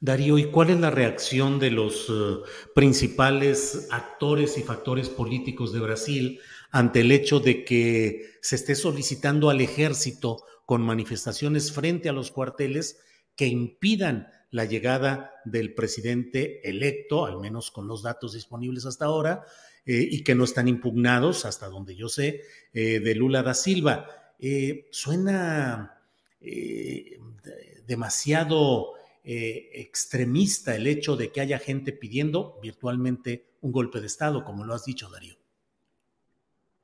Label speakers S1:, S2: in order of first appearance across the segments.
S1: Darío, ¿y cuál es la reacción de los uh, principales actores y factores políticos de Brasil ante el hecho de que se esté solicitando al ejército con manifestaciones frente a los cuarteles que impidan la llegada del presidente electo, al menos con los datos disponibles hasta ahora, eh, y que no están impugnados, hasta donde yo sé, eh, de Lula da Silva. Eh, suena demasiado extremista el hecho de que haya gente pidiendo virtualmente un golpe de Estado, como lo has dicho, Darío.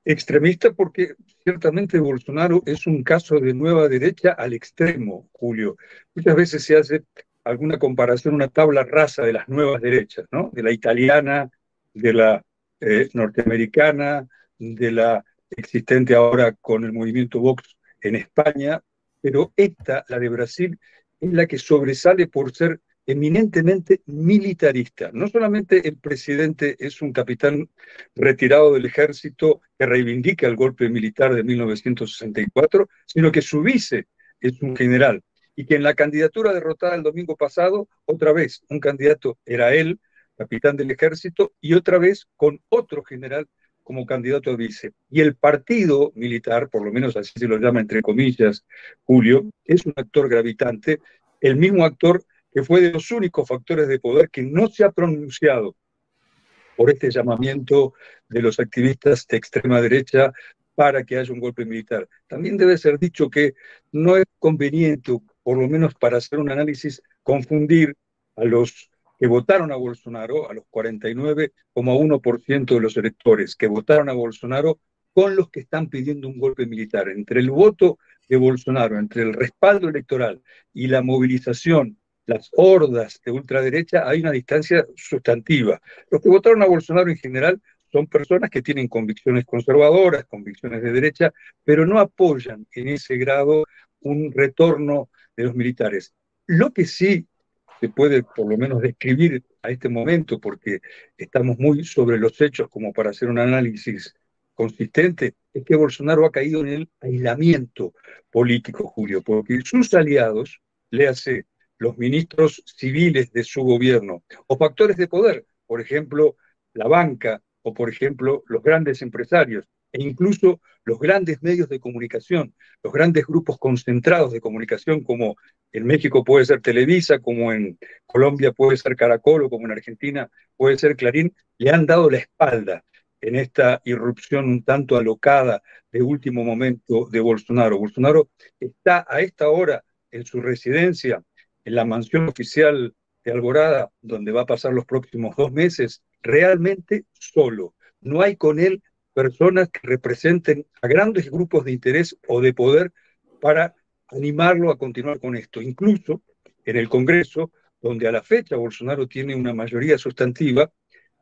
S2: Extremista porque ciertamente Bolsonaro es un caso de nueva derecha al extremo, Julio. Muchas veces se hace alguna comparación, una tabla rasa de las nuevas derechas, ¿no? De la italiana, de la eh, norteamericana, de la existente ahora con el movimiento Vox en España, pero esta, la de Brasil, es la que sobresale por ser eminentemente militarista. No solamente el presidente es un capitán retirado del ejército que reivindica el golpe militar de 1964, sino que su vice es un general y que en la candidatura derrotada el domingo pasado, otra vez un candidato era él, capitán del ejército, y otra vez con otro general como candidato a vice. Y el partido militar, por lo menos así se lo llama entre comillas Julio, es un actor gravitante, el mismo actor que fue de los únicos factores de poder que no se ha pronunciado por este llamamiento de los activistas de extrema derecha para que haya un golpe militar. También debe ser dicho que no es conveniente, por lo menos para hacer un análisis, confundir a los que votaron a Bolsonaro, a los 49,1% de los electores que votaron a Bolsonaro, con los que están pidiendo un golpe militar. Entre el voto de Bolsonaro, entre el respaldo electoral y la movilización las hordas de ultraderecha, hay una distancia sustantiva. Los que votaron a Bolsonaro en general son personas que tienen convicciones conservadoras, convicciones de derecha, pero no apoyan en ese grado un retorno de los militares. Lo que sí se puede por lo menos describir a este momento, porque estamos muy sobre los hechos como para hacer un análisis consistente, es que Bolsonaro ha caído en el aislamiento político, Julio, porque sus aliados, le hace los ministros civiles de su gobierno, o factores de poder, por ejemplo, la banca, o por ejemplo, los grandes empresarios, e incluso los grandes medios de comunicación, los grandes grupos concentrados de comunicación, como en México puede ser Televisa, como en Colombia puede ser Caracol, o como en Argentina puede ser Clarín, le han dado la espalda en esta irrupción un tanto alocada de último momento de Bolsonaro. Bolsonaro está a esta hora en su residencia en la mansión oficial de Alborada, donde va a pasar los próximos dos meses, realmente solo. No hay con él personas que representen a grandes grupos de interés o de poder para animarlo a continuar con esto. Incluso en el Congreso, donde a la fecha Bolsonaro tiene una mayoría sustantiva,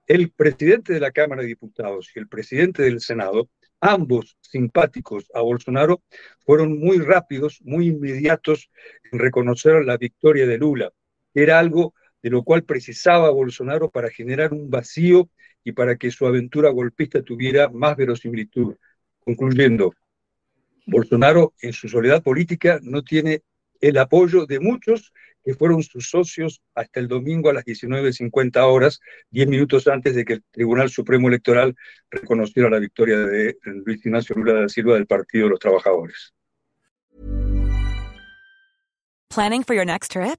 S2: el presidente de la Cámara de Diputados y el presidente del Senado ambos simpáticos a Bolsonaro, fueron muy rápidos, muy inmediatos en reconocer la victoria de Lula. Era algo de lo cual precisaba Bolsonaro para generar un vacío y para que su aventura golpista tuviera más verosimilitud. Concluyendo, Bolsonaro en su soledad política no tiene el apoyo de muchos que fueron sus socios hasta el domingo a las 19.50 horas, 10 minutos antes de que el Tribunal Supremo Electoral reconociera la victoria de Luis Ignacio Lula da Silva del Partido de los Trabajadores.
S3: Planning for your next trip?